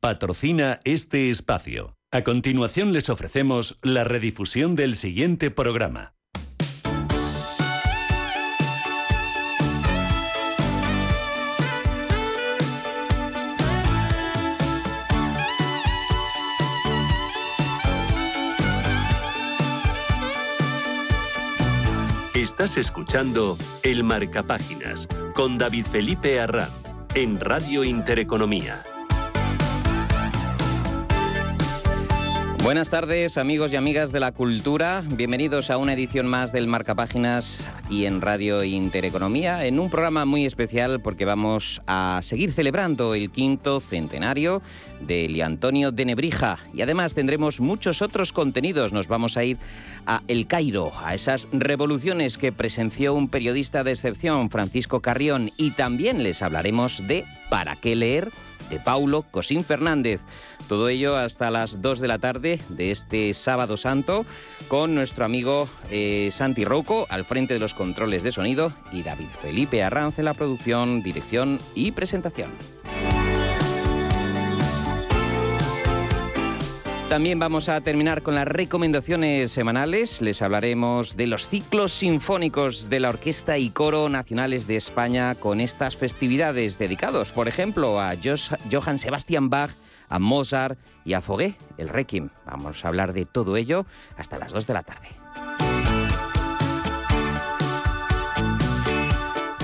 Patrocina este espacio. A continuación les ofrecemos la redifusión del siguiente programa. Estás escuchando El Marcapáginas con David Felipe Arranz en Radio Intereconomía. Buenas tardes amigos y amigas de la cultura, bienvenidos a una edición más del Marcapáginas y en Radio Intereconomía, en un programa muy especial porque vamos a seguir celebrando el quinto centenario de Antonio de Nebrija y además tendremos muchos otros contenidos. Nos vamos a ir a El Cairo, a esas revoluciones que presenció un periodista de excepción, Francisco Carrión, y también les hablaremos de ¿Para qué leer? De Paulo Cosín Fernández. Todo ello hasta las 2 de la tarde de este sábado santo con nuestro amigo eh, Santi Rouco al frente de los controles de sonido y David Felipe Arranz en la producción, dirección y presentación. También vamos a terminar con las recomendaciones semanales. Les hablaremos de los ciclos sinfónicos de la Orquesta y Coro Nacionales de España con estas festividades dedicados, por ejemplo, a Johann Sebastian Bach, a Mozart y a Foguet, el Requiem. Vamos a hablar de todo ello hasta las 2 de la tarde.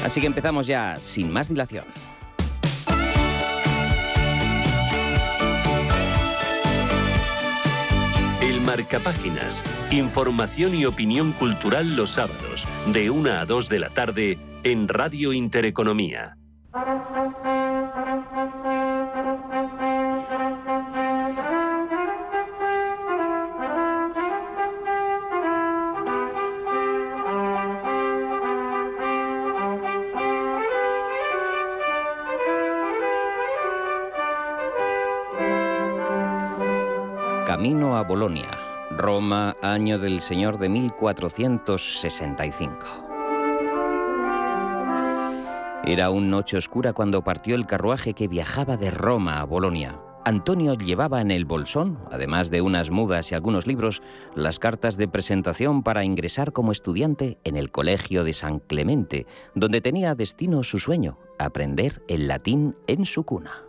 Así que empezamos ya sin más dilación. Marcapáginas. Información y opinión cultural los sábados, de 1 a 2 de la tarde, en Radio Intereconomía. Camino a Bolonia, Roma, año del Señor de 1465. Era una noche oscura cuando partió el carruaje que viajaba de Roma a Bolonia. Antonio llevaba en el bolsón, además de unas mudas y algunos libros, las cartas de presentación para ingresar como estudiante en el Colegio de San Clemente, donde tenía destino su sueño, aprender el latín en su cuna.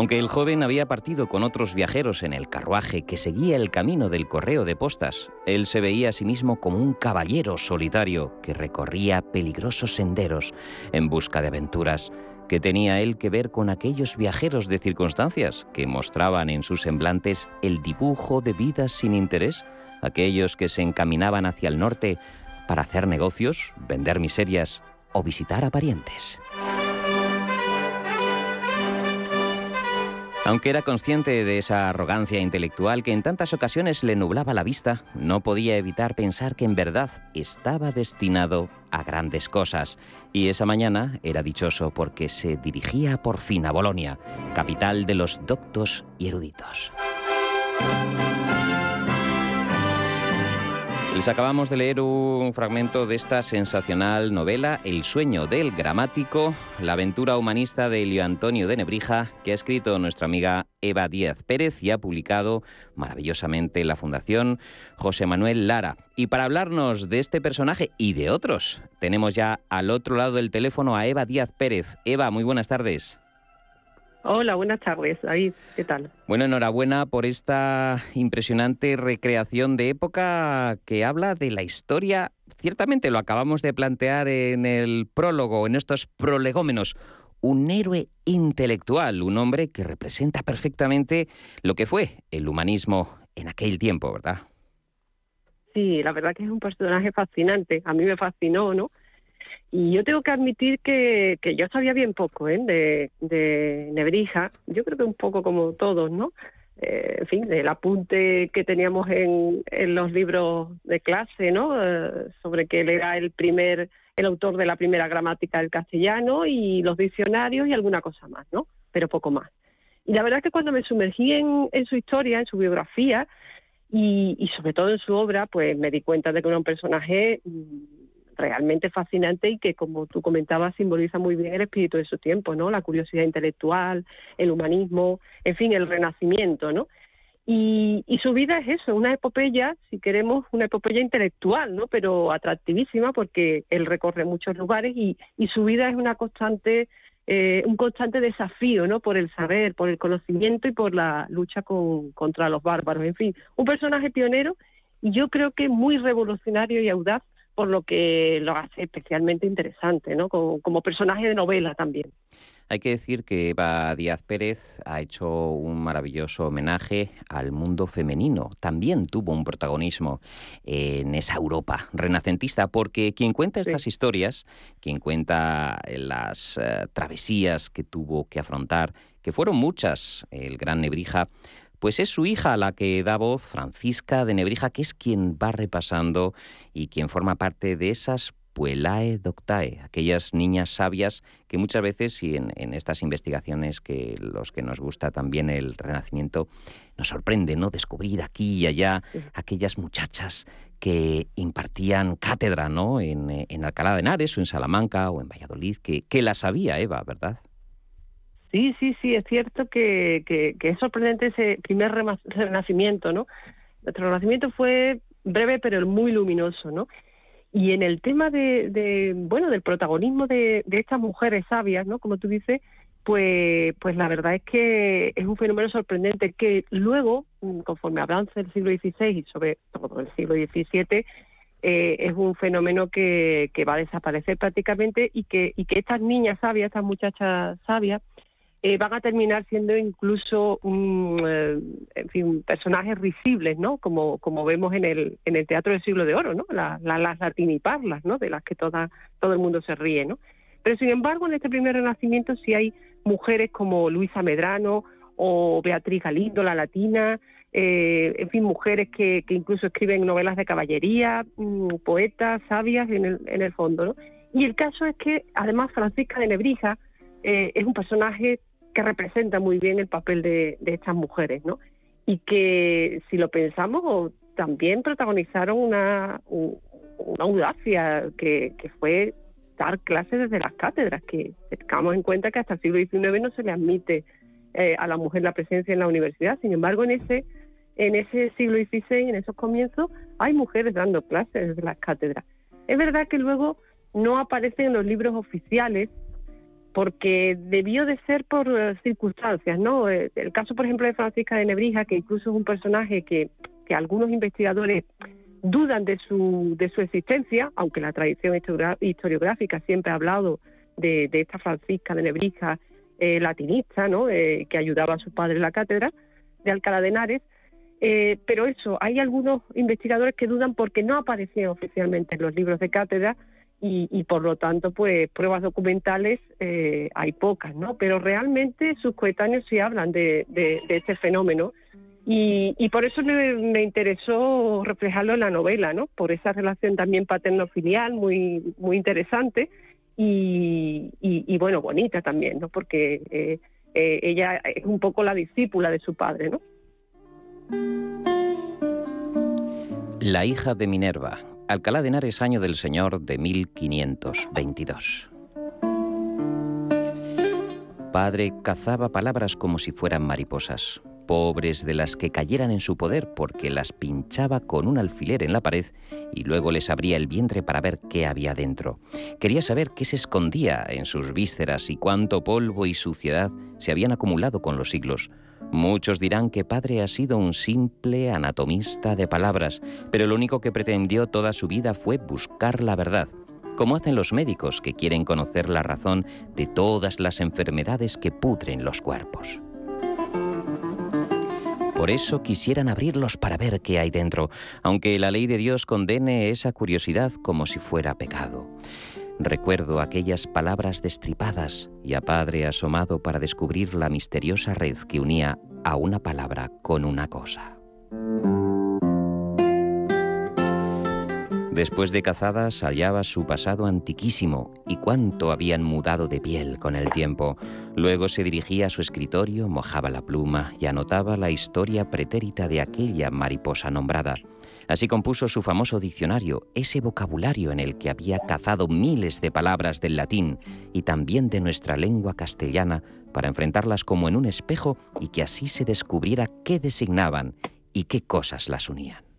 Aunque el joven había partido con otros viajeros en el carruaje que seguía el camino del correo de postas, él se veía a sí mismo como un caballero solitario que recorría peligrosos senderos en busca de aventuras. que tenía él que ver con aquellos viajeros de circunstancias que mostraban en sus semblantes el dibujo de vidas sin interés? Aquellos que se encaminaban hacia el norte para hacer negocios, vender miserias o visitar a parientes. Aunque era consciente de esa arrogancia intelectual que en tantas ocasiones le nublaba la vista, no podía evitar pensar que en verdad estaba destinado a grandes cosas. Y esa mañana era dichoso porque se dirigía por fin a Bolonia, capital de los doctos y eruditos. Les acabamos de leer un fragmento de esta sensacional novela El sueño del gramático, la aventura humanista de Elio Antonio de Nebrija, que ha escrito nuestra amiga Eva Díaz Pérez y ha publicado maravillosamente la Fundación José Manuel Lara. Y para hablarnos de este personaje y de otros, tenemos ya al otro lado del teléfono a Eva Díaz Pérez. Eva, muy buenas tardes. Hola, buenas tardes, David. ¿Qué tal? Bueno, enhorabuena por esta impresionante recreación de época que habla de la historia. Ciertamente lo acabamos de plantear en el prólogo, en estos prolegómenos. Un héroe intelectual, un hombre que representa perfectamente lo que fue el humanismo en aquel tiempo, ¿verdad? Sí, la verdad que es un personaje fascinante. A mí me fascinó, ¿no? Y yo tengo que admitir que, que yo sabía bien poco ¿eh? de, de Nebrija, yo creo que un poco como todos, ¿no? Eh, en fin, del apunte que teníamos en, en los libros de clase, ¿no? Eh, sobre que él era el primer, el autor de la primera gramática del castellano y los diccionarios y alguna cosa más, ¿no? Pero poco más. Y la verdad es que cuando me sumergí en, en su historia, en su biografía y, y sobre todo en su obra, pues me di cuenta de que era un personaje mm, realmente fascinante y que, como tú comentabas, simboliza muy bien el espíritu de su tiempo, ¿no? La curiosidad intelectual, el humanismo, en fin, el renacimiento, ¿no? Y, su vida es eso, una epopeya, si queremos, una epopeya intelectual, ¿no? Pero atractivísima porque él recorre muchos lugares y, su vida es una constante, eh, un constante desafío, ¿no? Por el saber, por el conocimiento y por la lucha contra los bárbaros. En fin, un personaje pionero y yo creo que muy revolucionario y audaz por lo que lo hace especialmente interesante, ¿no? como personaje de novela también. Hay que decir que Eva Díaz Pérez ha hecho un maravilloso homenaje al mundo femenino. También tuvo un protagonismo en esa Europa renacentista, porque quien cuenta estas historias, quien cuenta las eh, travesías que tuvo que afrontar, que fueron muchas, el gran Nebrija, pues es su hija la que da voz, Francisca de Nebrija, que es quien va repasando y quien forma parte de esas Puelae Doctae, aquellas niñas sabias que muchas veces, y en, estas investigaciones que los que nos gusta también el Renacimiento, nos sorprende, ¿no? Descubrir aquí y allá aquellas muchachas que impartían cátedra, ¿no? En, en, Alcalá de Henares o en Salamanca o en Valladolid, que, que la sabía Eva, ¿verdad? Sí, sí, sí, es cierto que, que, que es sorprendente ese primer renacimiento, ¿no? Nuestro renacimiento fue breve pero muy luminoso, ¿no? Y en el tema de, bueno, del protagonismo de, estas mujeres sabias, ¿no? Como tú dices, pues, pues la verdad es que es un fenómeno sorprendente que luego, mm, conforme avanza el siglo XVI y sobre todo el siglo XVII, eh, es un fenómeno que, que va a desaparecer prácticamente y que, y que estas niñas sabias, estas muchachas sabias, eh, van a terminar siendo incluso eh, en fin, personajes risibles, ¿no? Como, como vemos en el, en el teatro del siglo de oro, ¿no? las latiniparlas, ¿no? De las que toda, todo el mundo se ríe, ¿no? Pero sin embargo, en este primer renacimiento sí hay mujeres como Luisa Medrano o Beatriz Galindo, la latina, eh, en fin, mujeres que, que, incluso escriben novelas de caballería, mm, poetas, sabias en el, en el fondo, ¿no? Y el caso es que, además, Francisca de Nebrija es un personaje que representa muy bien el papel de, estas mujeres, ¿no? Y que, si lo pensamos, también protagonizaron una, una audacia que, fue dar clases desde las cátedras, que tengamos en cuenta que hasta el siglo XIX no se le admite eh, a la mujer la presencia en la universidad. Sin embargo, en ese, en ese siglo XVI, en esos comienzos, hay mujeres dando clases desde las cátedras. Es verdad que luego no aparecen en los libros oficiales porque debió de ser por eh, circunstancias, ¿no? Eh, el caso, por ejemplo, de Francisca de Nebrija, que incluso es un personaje que, que algunos investigadores dudan de su, de su existencia, aunque la tradición historiográfica siempre ha hablado de, esta Francisca de Nebrija eh, latinista, ¿no? que ayudaba a su padre en la cátedra de Alcalá de Henares, pero eso, hay algunos investigadores que dudan porque no aparecía oficialmente en los libros de cátedra y, por lo tanto, pues pruebas documentales eh, hay pocas, ¿no? Pero realmente sus coetáneos sí hablan de, de, este fenómeno y, y por eso me, interesó reflejarlo en la novela, ¿no? Por esa relación también paterno-filial muy, muy interesante y, y, bueno, bonita también, ¿no? Porque eh, eh, ella es un poco la discípula de su padre, ¿no? La hija de Minerva, Alcalá de Henares, año del Señor de 1522. Padre cazaba palabras como si fueran mariposas, pobres de las que cayeran en su poder porque las pinchaba con un alfiler en la pared y luego les abría el vientre para ver qué había dentro. Quería saber qué se escondía en sus vísceras y cuánto polvo y suciedad se habían acumulado con los siglos. Muchos dirán que padre ha sido un simple anatomista de palabras, pero lo único que pretendió toda su vida fue buscar la verdad, como hacen los médicos que quieren conocer la razón de todas las enfermedades que pudren los cuerpos. Por eso quisieran abrirlos para ver qué hay dentro, aunque la ley de Dios condene esa curiosidad como si fuera pecado. Recuerdo aquellas palabras destripadas y a padre asomado para descubrir la misteriosa red que unía a una palabra con una cosa. Después de cazadas hallaba su pasado antiquísimo y cuánto habían mudado de piel con el tiempo. Luego se dirigía a su escritorio, mojaba la pluma y anotaba la historia pretérita de aquella mariposa nombrada. Así compuso su famoso diccionario, ese vocabulario en el que había cazado miles de palabras del latín y también de nuestra lengua castellana para enfrentarlas como en un espejo y que así se descubriera qué designaban y qué cosas las unían.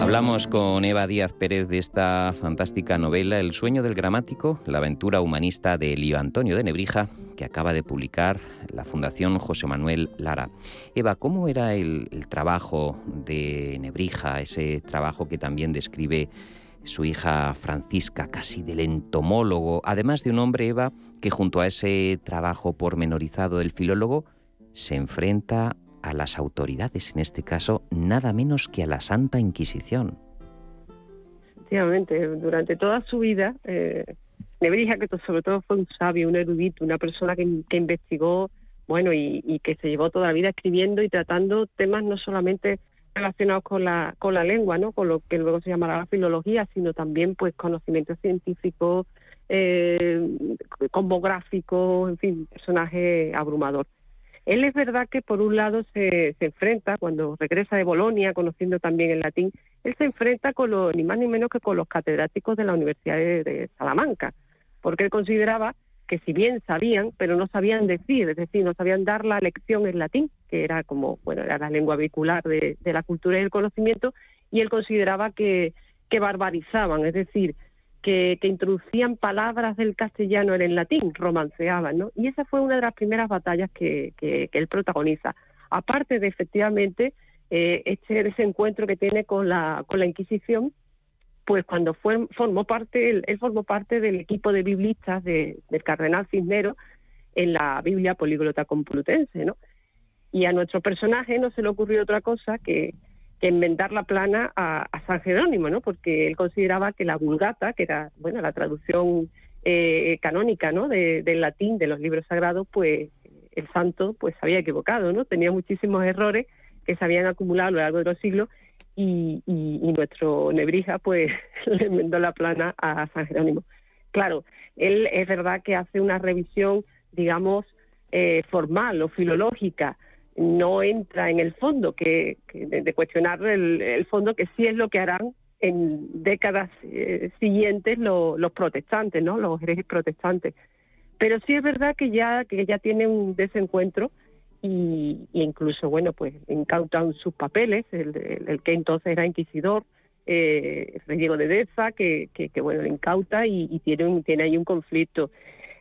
Hablamos con Eva Díaz Pérez de esta fantástica novela El sueño del gramático, la aventura humanista de Elio Antonio de Nebrija, que acaba de publicar la Fundación José Manuel Lara. Eva, ¿cómo era el, trabajo de Nebrija, ese trabajo que también describe su hija Francisca, casi del entomólogo, además de un hombre, Eva, que junto a ese trabajo pormenorizado del filólogo, se enfrenta a las autoridades, en este caso, nada menos que a la Santa Inquisición. Efectivamente, durante toda su vida, eh, Nebrija, que sobre todo fue un sabio, un erudito, una persona que, investigó, bueno, y, que se llevó toda la vida escribiendo y tratando temas no solamente relacionados con la, con la lengua, ¿no? con lo que luego se llamará la filología, sino también pues conocimientos científicos, eh, en fin, personaje abrumador. Él es verdad que por un lado se, enfrenta, cuando regresa de Bolonia, conociendo también el latín, él se enfrenta con los, ni más ni menos que con los catedráticos de la Universidad de, Salamanca, porque él consideraba que si bien sabían, pero no sabían decir, es decir, no sabían dar la lección en latín, que era como, bueno, era la lengua vehicular de, la cultura y el conocimiento, y él consideraba que, que barbarizaban, es decir, que, introducían palabras del castellano en el latín, romanceaban, ¿no? Y esa fue una de las primeras batallas que, él protagoniza. Aparte de efectivamente eh, este ese encuentro que tiene con la con la Inquisición, pues cuando fue formó parte él, formó parte del equipo de biblistas del cardenal Cisnero en la Biblia políglota complutense, ¿no? Y a nuestro personaje no se le ocurrió otra cosa que que enmendar la plana a, San Jerónimo, ¿no? Porque él consideraba que la Vulgata, que era, bueno, la traducción eh, canónica, ¿no? del latín de los libros sagrados, pues el santo, pues se había equivocado, ¿no? Tenía muchísimos errores que se habían acumulado a lo largo de los siglos y, nuestro Nebrija, pues le enmendó la plana a San Jerónimo. Claro, él es verdad que hace una revisión, digamos, eh, formal o filológica no entra en el fondo, que, de, cuestionar el, fondo, que sí es lo que harán en décadas eh, siguientes los protestantes, ¿no? Los herejes protestantes. Pero sí es verdad que ya que ya tiene un desencuentro y, incluso, bueno, pues incautan sus papeles, el, que entonces era inquisidor, eh, Diego de Deza, que, que, bueno, le incauta y, y tiene, un, tiene ahí un conflicto.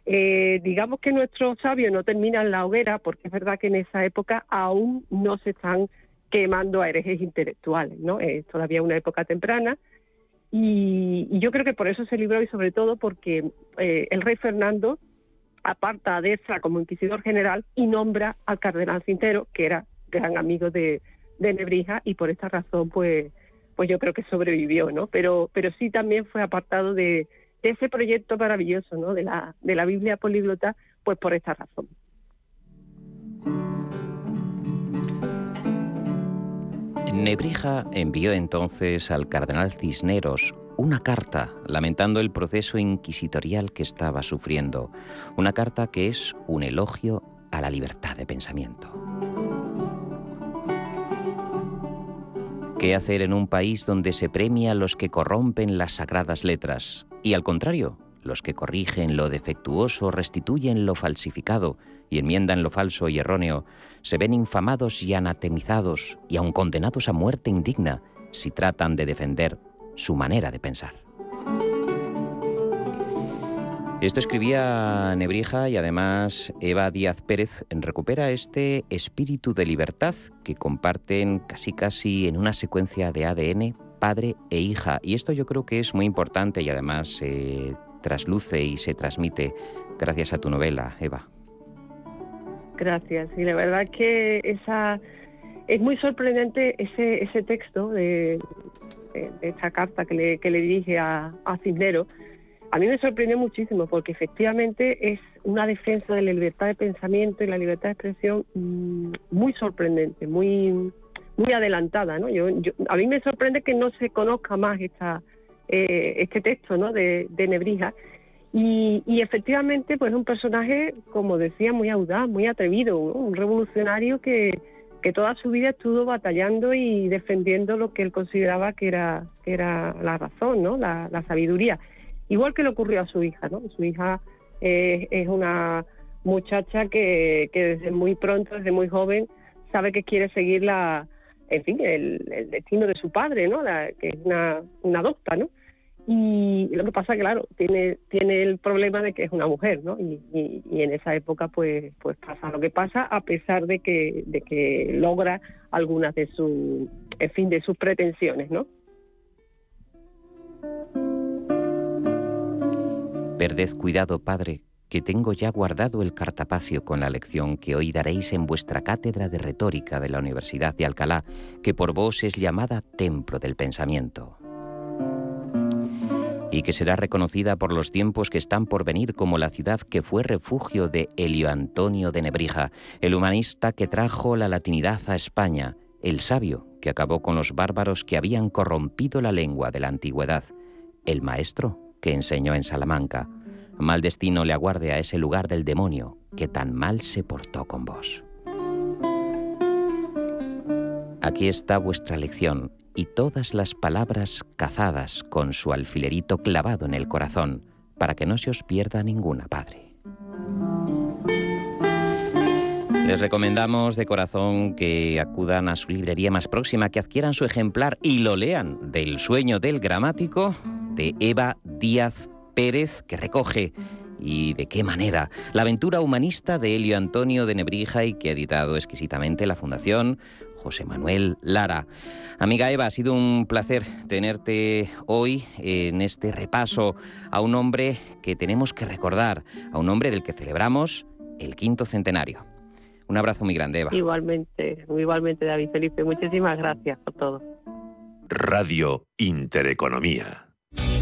Eh, digamos que nuestros sabios no terminan la hoguera porque es verdad que en esa época aún no se están quemando a herejes intelectuales, ¿no? Es todavía una época temprana y, yo creo que por eso se libró y sobre todo porque eh, el rey Fernando aparta a Deza como inquisidor general y nombra al cardenal Cintero, que era gran amigo de, de Nebrija y por esta razón pues pues yo creo que sobrevivió, ¿no? Pero pero sí también fue apartado de ese proyecto maravilloso ¿no? de, la, de la Biblia políglota, pues por esta razón. Nebrija envió entonces al cardenal Cisneros una carta lamentando el proceso inquisitorial que estaba sufriendo, una carta que es un elogio a la libertad de pensamiento. ¿Qué hacer en un país donde se premia a los que corrompen las sagradas letras y al contrario, los que corrigen lo defectuoso restituyen lo falsificado y enmiendan lo falso y erróneo, se ven infamados y anatemizados y aun condenados a muerte indigna si tratan de defender su manera de pensar. Esto escribía Nebrija y además Eva Díaz Pérez recupera este espíritu de libertad que comparten casi casi en una secuencia de ADN padre e hija. Y esto yo creo que es muy importante y además se trasluce y se transmite gracias a tu novela, Eva. Gracias. Y la verdad que esa es muy sorprendente ese, ese texto de, esta carta que le, que dirige a, a. A mí me sorprendió muchísimo porque efectivamente es una defensa de la libertad de pensamiento y la libertad de expresión mm, muy sorprendente, muy muy adelantada, ¿no? Yo, a mí me sorprende que no se conozca más esta, eh, este texto, ¿no? De, Nebrija. Y, efectivamente, pues es un personaje, como decía, muy audaz, muy atrevido, un revolucionario que, que toda su vida estuvo batallando y defendiendo lo que él consideraba que era, que era la razón, ¿no? La, sabiduría. Igual que le ocurrió a su hija, ¿no? Su hija eh, es una muchacha que, que desde muy pronto, desde muy joven, sabe que quiere seguir la, en fin, el, destino de su padre, ¿no? Que es una, una docta, ¿no? Y lo que pasa, claro, tiene, tiene el problema de que es una mujer, ¿no? Y, en esa época, pues, pues pasa lo que pasa, a pesar de que, de que logra algunas de sus, fin, de sus pretensiones, ¿no? Perded cuidado, padre, que tengo ya guardado el cartapacio con la lección que hoy daréis en vuestra cátedra de retórica de la Universidad de Alcalá, que por vos es llamada Templo del Pensamiento y que será reconocida por los tiempos que están por venir como la ciudad que fue refugio de Helio Antonio de Nebrija, el humanista que trajo la latinidad a España, el sabio que acabó con los bárbaros que habían corrompido la lengua de la antigüedad, el maestro que enseñó en Salamanca. Mal destino le aguarde a ese lugar del demonio que tan mal se portó con vos. Aquí está vuestra lección y todas las palabras cazadas con su alfilerito clavado en el corazón, para que no se os pierda ninguna, Padre. Les recomendamos de corazón que acudan a su librería más próxima, que adquieran su ejemplar y lo lean del sueño del gramático de Eva Díaz Pérez, que recoge y de qué manera la aventura humanista de Helio Antonio de Nebrija y que ha editado exquisitamente la Fundación José Manuel Lara. Amiga Eva, ha sido un placer tenerte hoy en este repaso a un hombre que tenemos que recordar, a un hombre del que celebramos el quinto centenario. Un abrazo muy grande, Eva. Igualmente, igualmente, David Felipe. Muchísimas gracias por todo. Radio Intereconomía.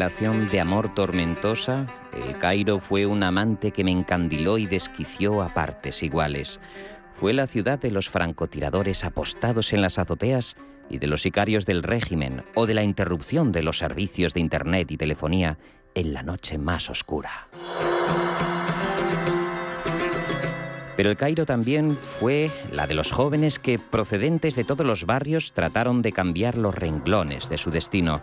De amor tormentosa, el Cairo fue un amante que me encandiló y desquició a partes iguales. Fue la ciudad de los francotiradores apostados en las azoteas y de los sicarios del régimen o de la interrupción de los servicios de Internet y telefonía en la noche más oscura. Pero el Cairo también fue la de los jóvenes que, procedentes de todos los barrios, trataron de cambiar los renglones de su destino.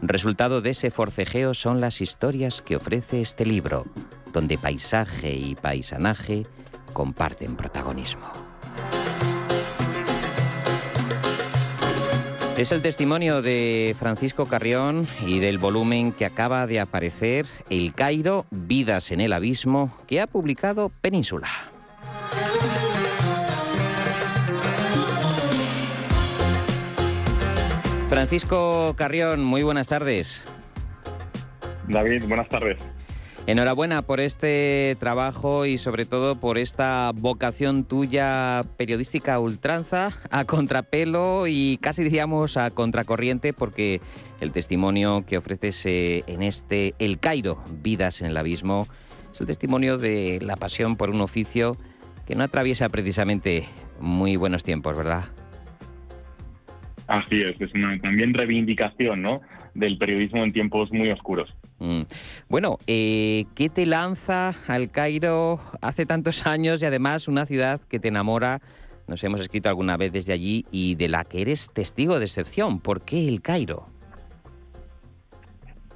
Resultado de ese forcejeo son las historias que ofrece este libro, donde paisaje y paisanaje comparten protagonismo. Es el testimonio de Francisco Carrión y del volumen que acaba de aparecer, El Cairo, Vidas en el Abismo, que ha publicado Península. Francisco Carrión, muy buenas tardes. David, buenas tardes. Enhorabuena por este trabajo y sobre todo por esta vocación tuya periodística a ultranza, a contrapelo y casi diríamos a contracorriente porque el testimonio que ofreces eh, en este El Cairo, Vidas en el Abismo, es el testimonio de la pasión por un oficio que no atraviesa precisamente muy buenos tiempos, ¿verdad? Así es, es una también reivindicación, ¿no? del periodismo en tiempos muy oscuros. Mm. Bueno, eh, ¿qué te lanza al Cairo hace tantos años y además una ciudad que te enamora? Nos hemos escrito alguna vez desde allí y de la que eres testigo de excepción. ¿Por qué el Cairo?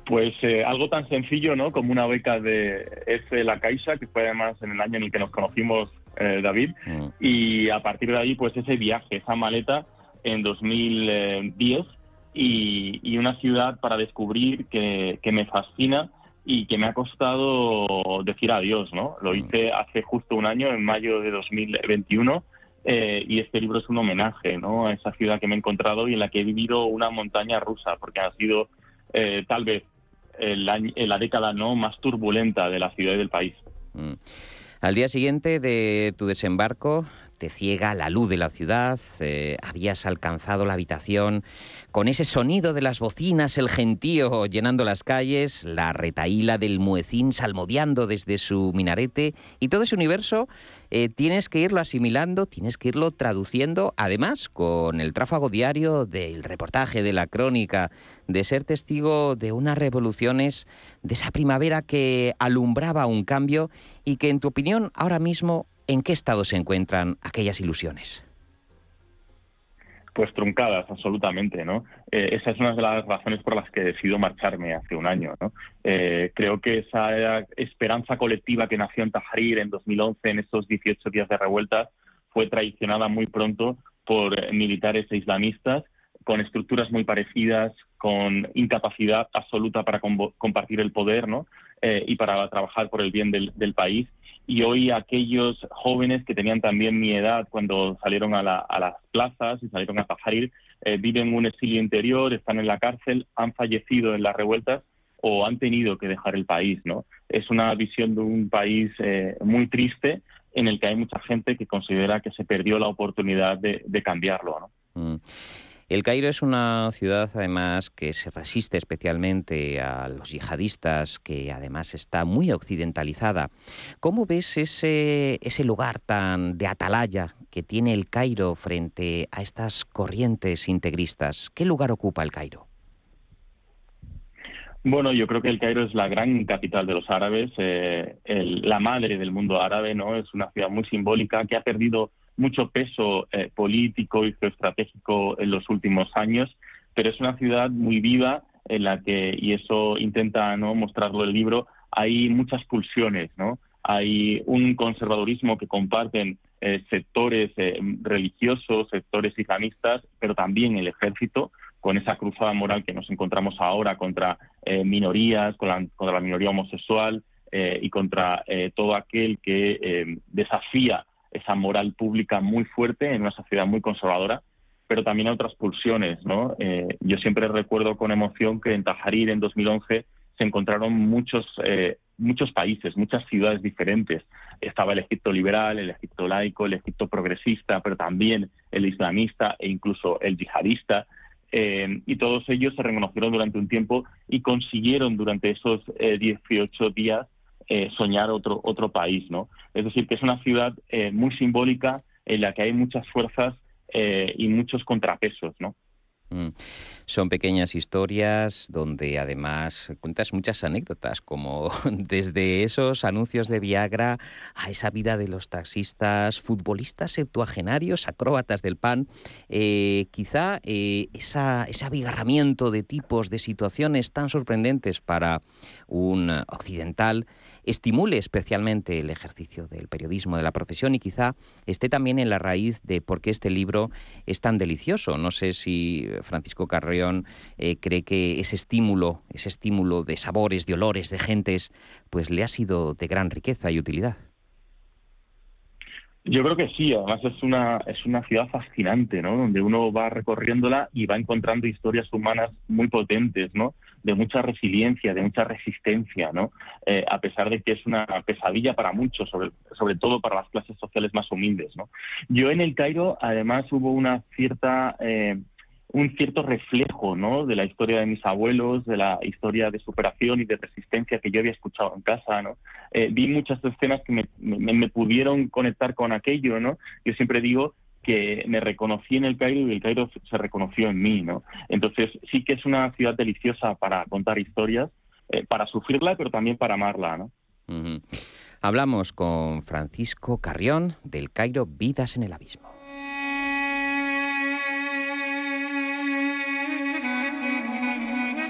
Pues eh, algo tan sencillo, ¿no? Como una beca de F. La Caixa, que fue además en el año en el que nos conocimos, eh, David. Mm. Y a partir de ahí, pues ese viaje, esa maleta en 2010 y, una ciudad para descubrir que, me fascina y que me ha costado decir adiós, ¿no? Lo mm. hice hace justo un año, en mayo de 2021, eh, y este libro es un homenaje, ¿no? A esa ciudad que me he encontrado y en la que he vivido una montaña rusa, porque ha sido eh, tal vez la década no más turbulenta de la ciudad y del país. Mm. Al día siguiente de tu desembarco, ciega la luz de la ciudad, eh, habías alcanzado la habitación con ese sonido de las bocinas, el gentío llenando las calles, la retaíla del muecín salmodiando desde su minarete y todo ese universo eh, tienes que irlo asimilando, tienes que irlo traduciendo, además con el tráfago diario del reportaje, de la crónica, de ser testigo de unas revoluciones, de esa primavera que alumbraba un cambio y que en tu opinión ahora mismo ¿en qué estado se encuentran aquellas ilusiones? Pues truncadas, absolutamente, ¿no? Eh, esa es una de las razones por las que decido marcharme hace un año. Eh, creo que esa esperanza colectiva que nació en Tahrir en 2011, en estos 18 días de revueltas, fue traicionada muy pronto por eh, militares e islamistas con estructuras muy parecidas, con incapacidad absoluta para compartir el poder, ¿no? y para trabajar por el bien del país y hoy aquellos jóvenes que tenían también mi edad cuando salieron a, las plazas y salieron a Tahrir eh, viven un exilio interior, están en la cárcel, han fallecido en las revueltas o han tenido que dejar el país, ¿no? Es una visión de un país eh, muy triste en el que hay mucha gente que considera que se perdió la oportunidad de, cambiarlo, ¿no? Mm. El Cairo es una ciudad, además, que se resiste especialmente a los yihadistas, que además está muy occidentalizada. ¿Cómo ves ese, ese lugar tan de atalaya que tiene el Cairo frente a estas corrientes integristas? ¿Qué lugar ocupa el Cairo? Bueno, yo creo que el Cairo es la gran capital de los árabes, eh, la madre del mundo árabe, ¿no? Es una ciudad muy simbólica que ha perdido mucho peso eh, político y geoestratégico en los últimos años, pero es una ciudad muy viva en la que, y eso intenta no mostrarlo el libro, hay muchas pulsiones, ¿no? Hay un conservadurismo que comparten eh, sectores eh, religiosos, sectores islamistas, pero también el ejército, con esa cruzada moral que nos encontramos ahora contra minorías, contra la minoría homosexual y contra todo aquel que desafía esa moral pública muy fuerte en una sociedad muy conservadora, pero también hay otras pulsiones. ¿no? Eh, yo siempre recuerdo con emoción que en Tajarir en 2011 se encontraron muchos, eh, muchos países, muchas ciudades diferentes. Estaba el Egipto liberal, el Egipto laico, el Egipto progresista, pero también el islamista e incluso el yihadista. Eh, y todos ellos se reconocieron durante un tiempo y consiguieron durante esos 18 días eh, soñar otro, otro país, ¿no? Es decir, que es una ciudad eh, muy simbólica en la que hay muchas fuerzas eh, y muchos contrapesos, ¿no? Mm. Son pequeñas historias donde además cuentas muchas anécdotas, como desde esos anuncios de Viagra a esa vida de los taxistas, futbolistas septuagenarios, acróbatas del pan. Quizá ese abigarramiento de tipos, de situaciones tan sorprendentes para un occidental estimule especialmente el ejercicio del periodismo, de la profesión y quizá esté también en la raíz de por qué este libro es tan delicioso. No sé si Francisco Carrión eh, cree que ese estímulo, ese estímulo de sabores, de olores, de gentes, pues le ha sido de gran riqueza y utilidad. Yo creo que sí, además es una, es una ciudad fascinante, ¿no? Donde uno va recorriéndola y va encontrando historias humanas muy potentes, ¿no? De mucha resiliencia, de mucha resistencia, ¿no? Eh, a pesar de que es una pesadilla para muchos, sobre, sobre todo para las clases sociales más humildes, ¿no? Yo en el Cairo, además, hubo una cierta... Eh, un cierto reflejo ¿no? de la historia de mis abuelos, de la historia de superación y de resistencia que yo había escuchado en casa. ¿no? Eh, vi muchas escenas que me, pudieron conectar con aquello. ¿no? Yo siempre digo que me reconocí en el Cairo y el Cairo se reconoció en mí. ¿no? Entonces sí que es una ciudad deliciosa para contar historias, eh, para sufrirla, pero también para amarla. ¿no? Hablamos con Francisco Carrión del Cairo Vidas en el Abismo.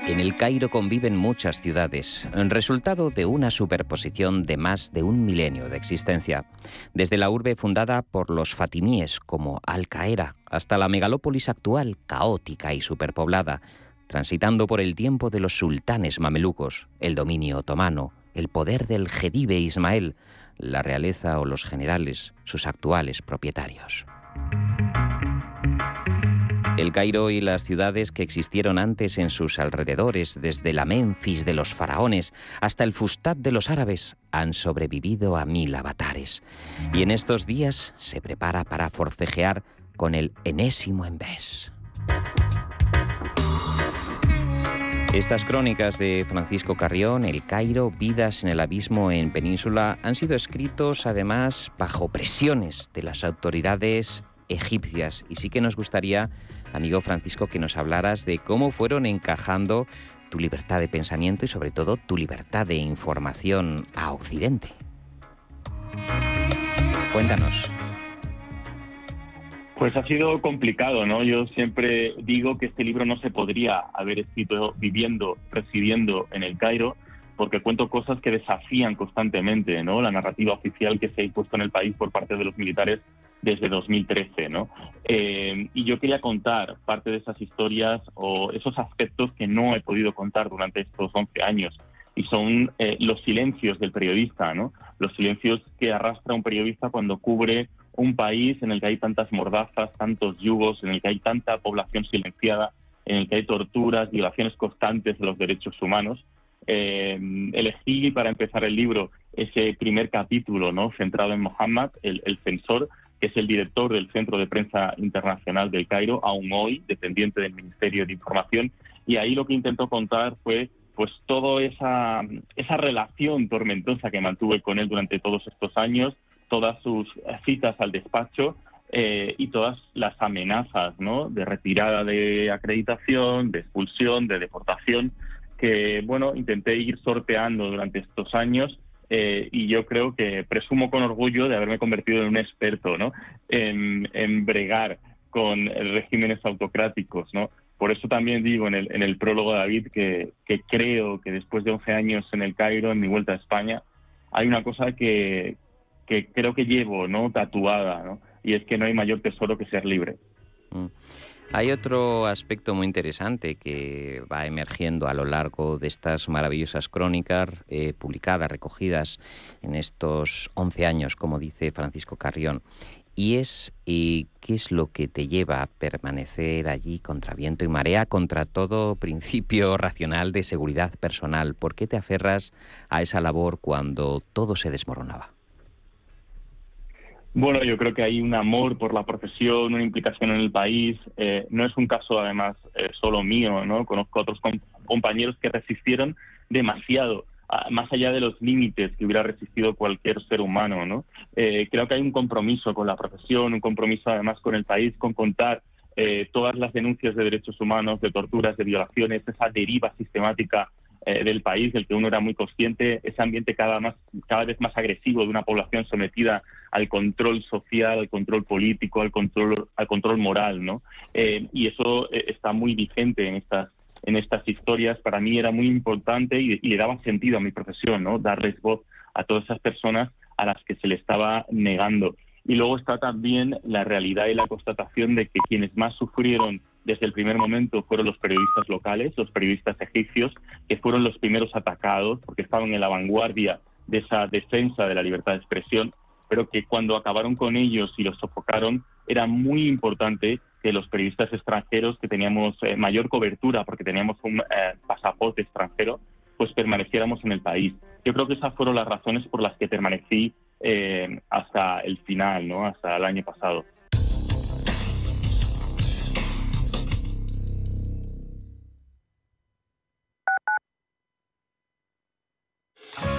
En el Cairo conviven muchas ciudades, resultado de una superposición de más de un milenio de existencia, desde la urbe fundada por los fatimíes como Al-Qaeda hasta la megalópolis actual caótica y superpoblada, transitando por el tiempo de los sultanes mamelucos, el dominio otomano, el poder del Jedibe Ismael, la realeza o los generales, sus actuales propietarios. El Cairo y las ciudades que existieron antes en sus alrededores, desde la Memphis de los faraones hasta el Fustat de los árabes, han sobrevivido a mil avatares. Y en estos días se prepara para forcejear con el enésimo Embés. Estas crónicas de Francisco Carrión, El Cairo, Vidas en el Abismo en Península, han sido escritos además bajo presiones de las autoridades egipcias y sí que nos gustaría amigo Francisco, que nos hablaras de cómo fueron encajando tu libertad de pensamiento y sobre todo tu libertad de información a Occidente. Cuéntanos. Pues ha sido complicado, ¿no? Yo siempre digo que este libro no se podría haber escrito viviendo, residiendo en el Cairo, porque cuento cosas que desafían constantemente, ¿no? La narrativa oficial que se ha impuesto en el país por parte de los militares desde 2013, ¿no? Eh, y yo quería contar parte de esas historias o esos aspectos que no he podido contar durante estos 11 años. Y son eh, los silencios del periodista, ¿no? Los silencios que arrastra un periodista cuando cubre un país en el que hay tantas mordazas, tantos yugos, en el que hay tanta población silenciada, en el que hay torturas, violaciones constantes de los derechos humanos. Eh, elegí para empezar el libro ese primer capítulo, ¿no? Centrado en Mohammed, el, censor, que es el director del Centro de Prensa Internacional del Cairo, aún hoy dependiente del Ministerio de Información, y ahí lo que intentó contar fue pues toda esa, esa relación tormentosa que mantuve con él durante todos estos años, todas sus citas al despacho eh, y todas las amenazas ¿no? de retirada de acreditación, de expulsión, de deportación, que bueno, intenté ir sorteando durante estos años eh, y yo creo que presumo con orgullo de haberme convertido en un experto ¿no? en, bregar con regímenes autocráticos. ¿no? Por eso también digo en el, en el prólogo David que, que, creo que después de 11 años en el Cairo, en mi vuelta a España, hay una cosa que, que creo que llevo ¿no? tatuada, ¿no? y es que no hay mayor tesoro que ser libre. Mm. Hay otro aspecto muy interesante que va emergiendo a lo largo de estas maravillosas crónicas eh, publicadas, recogidas en estos 11 años, como dice Francisco Carrión, y es eh, qué es lo que te lleva a permanecer allí contra viento y marea, contra todo principio racional de seguridad personal. ¿Por qué te aferras a esa labor cuando todo se desmoronaba? Bueno, yo creo que hay un amor por la profesión, una implicación en el país. Eh, no es un caso, además, eh, solo mío, ¿no? Conozco otros compañeros que resistieron demasiado, más allá de los límites que hubiera resistido cualquier ser humano, ¿no? Eh, creo que hay un compromiso con la profesión, un compromiso, además, con el país, con contar eh, todas las denuncias de derechos humanos, de torturas, de violaciones, esa deriva sistemática eh, del país del que uno era muy consciente, ese ambiente cada, más, cada vez más agresivo de una población sometida al control social, al control político, al control, al control moral, ¿no? Eh, y eso está muy vigente en estas en estas historias para mí era muy importante y, y, le daba sentido a mi profesión, ¿no? Darles voz a todas esas personas a las que se le estaba negando. Y luego está también la realidad y la constatación de que quienes más sufrieron desde el primer momento fueron los periodistas locales, los periodistas egipcios, que fueron los primeros atacados porque estaban en la vanguardia de esa defensa de la libertad de expresión, pero que cuando acabaron con ellos y los sofocaron, era muy importante que los periodistas extranjeros, que teníamos eh, mayor cobertura porque teníamos un eh, pasaporte extranjero, pues permaneciéramos en el país. Yo creo que esas fueron las razones por las que permanecí eh, hasta el final, ¿no? hasta el año pasado.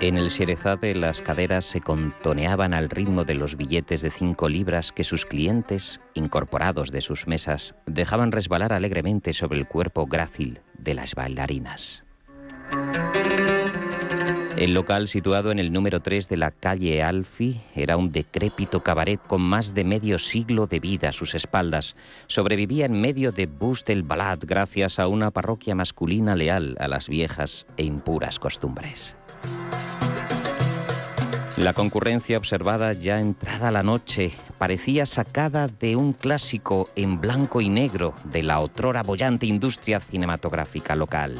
En el Sherezade las caderas se contoneaban al ritmo de los billetes de cinco libras que sus clientes, incorporados de sus mesas, dejaban resbalar alegremente sobre el cuerpo grácil de las bailarinas. El local, situado en el número 3 de la calle Alfi, era un decrépito cabaret con más de medio siglo de vida a sus espaldas. Sobrevivía en medio de bus del Balad gracias a una parroquia masculina leal a las viejas e impuras costumbres. La concurrencia observada ya entrada la noche parecía sacada de un clásico en blanco y negro de la otrora bollante industria cinematográfica local.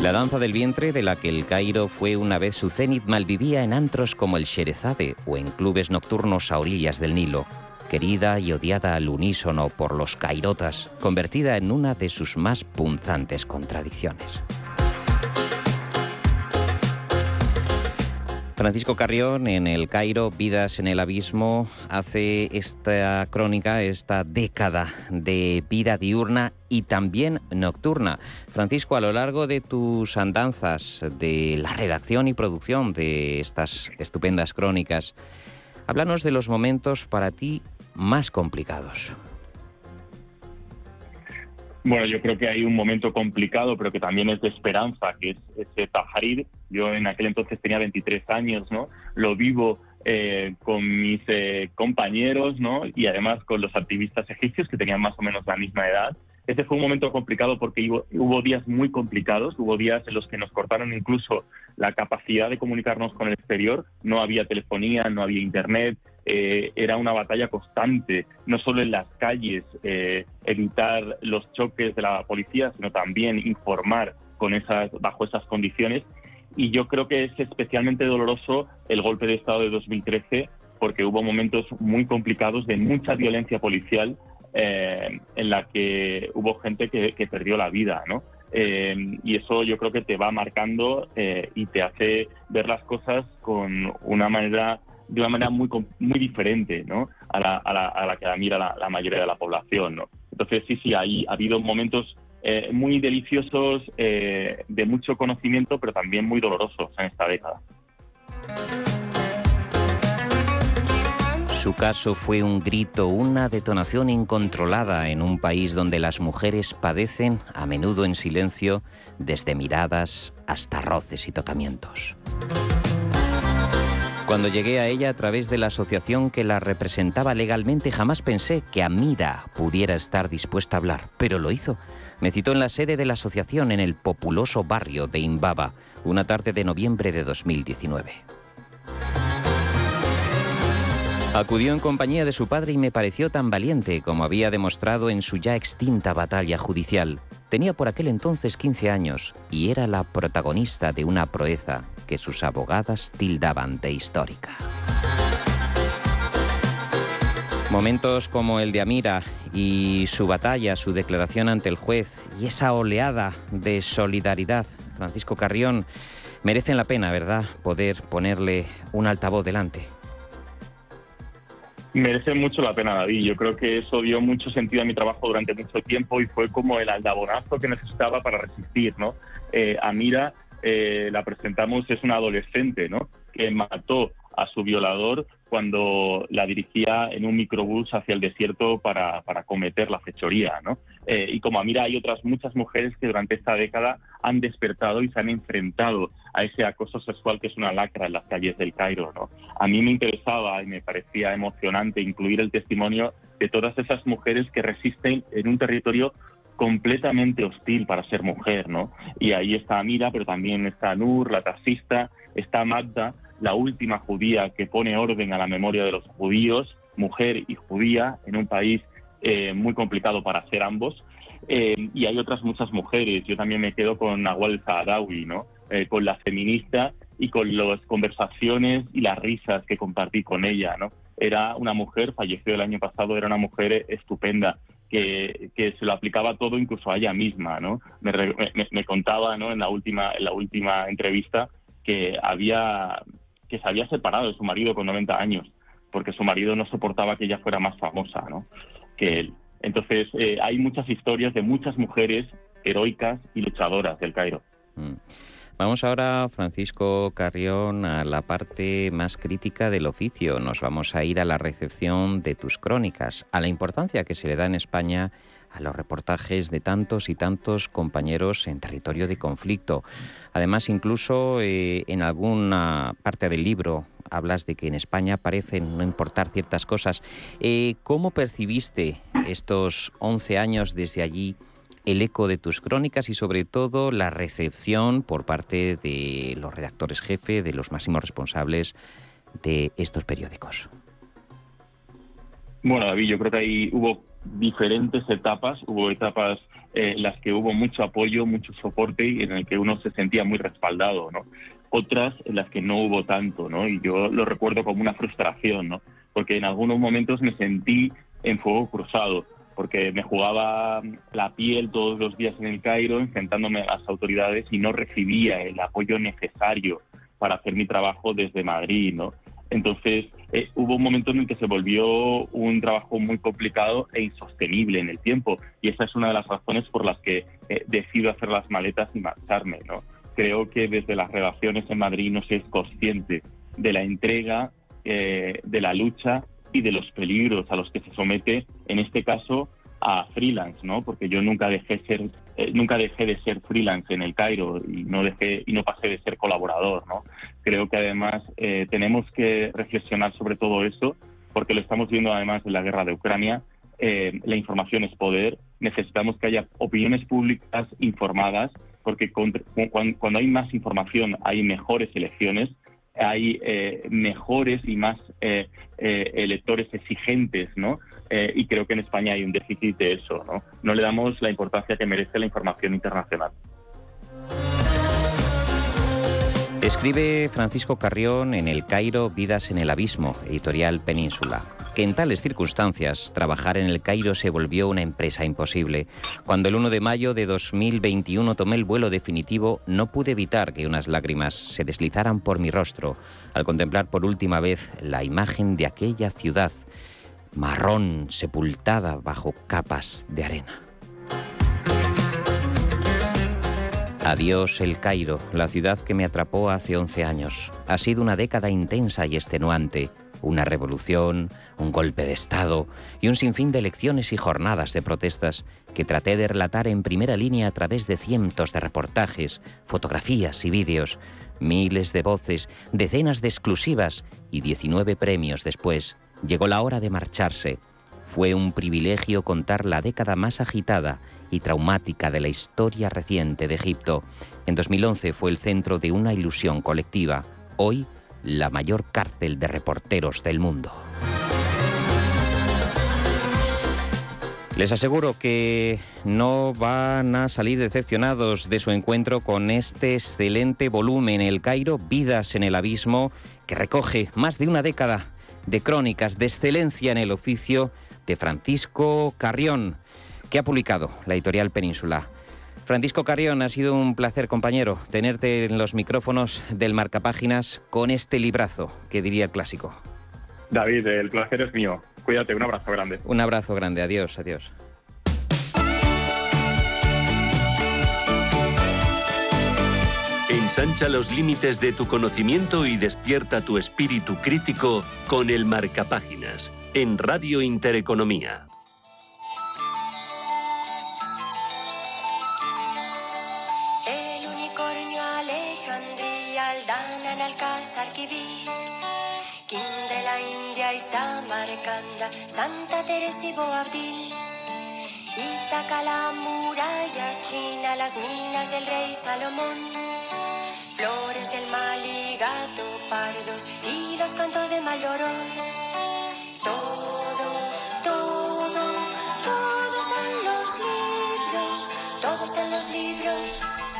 La danza del vientre, de la que el Cairo fue una vez su cenit, malvivía en antros como el Sherezade o en clubes nocturnos a orillas del Nilo, querida y odiada al unísono por los cairotas, convertida en una de sus más punzantes contradicciones. Francisco Carrión en El Cairo, Vidas en el Abismo, hace esta crónica, esta década de vida diurna y también nocturna. Francisco, a lo largo de tus andanzas de la redacción y producción de estas estupendas crónicas, háblanos de los momentos para ti más complicados. Bueno, yo creo que hay un momento complicado, pero que también es de esperanza, que es ese Tajarir. Yo en aquel entonces tenía 23 años, ¿no? Lo vivo eh, con mis eh, compañeros, ¿no? Y además con los activistas egipcios que tenían más o menos la misma edad. Este fue un momento complicado porque hubo, días muy complicados, hubo días en los que nos cortaron incluso la capacidad de comunicarnos con el exterior, no había telefonía, no había internet, eh, era una batalla constante, no solo en las calles, eh, evitar los choques de la policía, sino también informar con esas, bajo esas condiciones. Y yo creo que es especialmente doloroso el golpe de Estado de 2013 porque hubo momentos muy complicados de mucha violencia policial eh, en la que hubo gente que, perdió la vida, ¿no? Eh, y eso yo creo que te va marcando y te hace ver las cosas con una manera de una manera muy muy diferente ¿no? a, la, a, la, a la que la mira la, mayoría de la población. ¿no? Entonces sí, sí, hay, ha habido momentos muy deliciosos, de mucho conocimiento, pero también muy dolorosos en esta década. Su caso fue un grito, una detonación incontrolada en un país donde las mujeres padecen, a menudo en silencio, desde miradas hasta roces y tocamientos. Cuando llegué a ella a través de la asociación que la representaba legalmente, jamás pensé que Amira pudiera estar dispuesta a hablar, pero lo hizo. Me citó en la sede de la asociación en el populoso barrio de Imbaba, una tarde de noviembre de 2019. Acudió en compañía de su padre y me pareció tan valiente como había demostrado en su ya extinta batalla judicial. Tenía por aquel entonces 15 años y era la protagonista de una proeza que sus abogadas tildaban de histórica. Momentos como el de Amira y su batalla, su declaración ante el juez y esa oleada de solidaridad, Francisco Carrión, merecen la pena, ¿verdad?, poder ponerle un altavoz delante. Merece mucho la pena, David. Yo creo que eso dio mucho sentido a mi trabajo durante mucho tiempo y fue como el aldabonazo que necesitaba para resistir, ¿no? Eh, Amira, eh, la presentamos, es una adolescente, ¿no? Que mató a su violador cuando la dirigía en un microbús hacia el desierto para, para cometer la fechoría. ¿no? Eh, y como Amira, hay otras muchas mujeres que durante esta década han despertado y se han enfrentado a ese acoso sexual que es una lacra en las calles del Cairo. ¿no? A mí me interesaba y me parecía emocionante incluir el testimonio de todas esas mujeres que resisten en un territorio completamente hostil para ser mujer, ¿no? Y ahí está Amira, pero también está Nur, la taxista, está Magda, la última judía que pone orden a la memoria de los judíos, mujer y judía, en un país eh, muy complicado para ser ambos. Eh, y hay otras muchas mujeres. Yo también me quedo con Nahual Zaharaui, ¿no? Eh, con la feminista y con las conversaciones y las risas que compartí con ella, ¿no? Era una mujer, falleció el año pasado, era una mujer estupenda, que, que, se lo aplicaba todo incluso a ella misma, ¿no? Me, me, contaba, ¿no? En la última, en la última entrevista que había que se había separado de su marido con 90 años, porque su marido no soportaba que ella fuera más famosa ¿no? Él. Entonces, eh, hay muchas historias de muchas mujeres heroicas y luchadoras del Cairo. Mm. Vamos ahora, Francisco Carrión, a la parte más crítica del oficio. Nos vamos a ir a la recepción de tus crónicas, a la importancia que se le da en España a los reportajes de tantos y tantos compañeros en territorio de conflicto. Además, incluso eh, en alguna parte del libro hablas de que en España parecen no importar ciertas cosas. Eh, ¿Cómo percibiste estos 11 años desde allí? el eco de tus crónicas y sobre todo la recepción por parte de los redactores jefe, de los máximos responsables de estos periódicos. Bueno, David, yo creo que ahí hubo diferentes etapas. Hubo etapas eh, en las que hubo mucho apoyo, mucho soporte y en el que uno se sentía muy respaldado, ¿no? Otras en las que no hubo tanto, ¿no? Y yo lo recuerdo como una frustración, ¿no? Porque en algunos momentos me sentí en fuego cruzado, porque me jugaba la piel todos los días en el Cairo, enfrentándome a las autoridades y no recibía el apoyo necesario para hacer mi trabajo desde Madrid, ¿no? Entonces, eh, hubo un momento en el que se volvió un trabajo muy complicado e insostenible en el tiempo. Y esa es una de las razones por las que eh, decido hacer las maletas y marcharme. ¿no? Creo que desde las relaciones en Madrid no se es consciente de la entrega, eh, de la lucha y de los peligros a los que se somete, en este caso, a freelance, ¿no? Porque yo nunca dejé ser, eh, nunca dejé de ser freelance en el Cairo y no dejé y no pasé de ser colaborador, ¿no? Creo que además eh, tenemos que reflexionar sobre todo eso, porque lo estamos viendo además en la guerra de Ucrania. Eh, la información es poder necesitamos que haya opiniones públicas informadas, porque cuando, hay más información hay mejores elecciones, hay eh, mejores y más eh, eh, electores exigentes, ¿no? y creo que en España hay un déficit de eso, ¿no? No le damos la importancia que merece la información internacional. Escribe Francisco Carrión en El Cairo, Vidas en el Abismo, editorial Península, que en tales circunstancias trabajar en El Cairo se volvió una empresa imposible. Cuando el 1 de mayo de 2021 tomé el vuelo definitivo, no pude evitar que unas lágrimas se deslizaran por mi rostro al contemplar por última vez la imagen de aquella ciudad marrón sepultada bajo capas de arena. Adiós el Cairo, la ciudad que me atrapó hace 11 años. Ha sido una década intensa y extenuante, una revolución, un golpe de Estado y un sinfín de lecciones y jornadas de protestas que traté de relatar en primera línea a través de cientos de reportajes, fotografías y vídeos, miles de voces, decenas de exclusivas y 19 premios después. Llegó la hora de marcharse. Fue un privilegio contar la década más agitada y traumática de la historia reciente de Egipto. En 2011 fue el centro de una ilusión colectiva. Hoy, la mayor cárcel de reporteros del mundo. Les aseguro que no van a salir decepcionados de su encuentro con este excelente volumen El Cairo, Vidas en el Abismo, que recoge más de una década de crónicas de excelencia en el oficio de Francisco Carrión que ha publicado la editorial Península. Francisco Carrión, ha sido un placer, compañero, tenerte en los micrófonos del Marcapáginas con este librazo, que diría el clásico. David, el placer es mío. Cuídate, un abrazo grande. Un abrazo grande, adiós, adiós. Ensancha los límites de tu conocimiento y despierta tu espíritu crítico con el Marcapáginas, en Radio Intereconomía. King de la India y Samarcanda, Santa Teresa y Boabdil. Itaca, la muralla china, las minas del rey Salomón. Flores del Mali, gato pardos y los cantos de Maldorón. Todo, todo, todo está en los libros, todo está en los libros.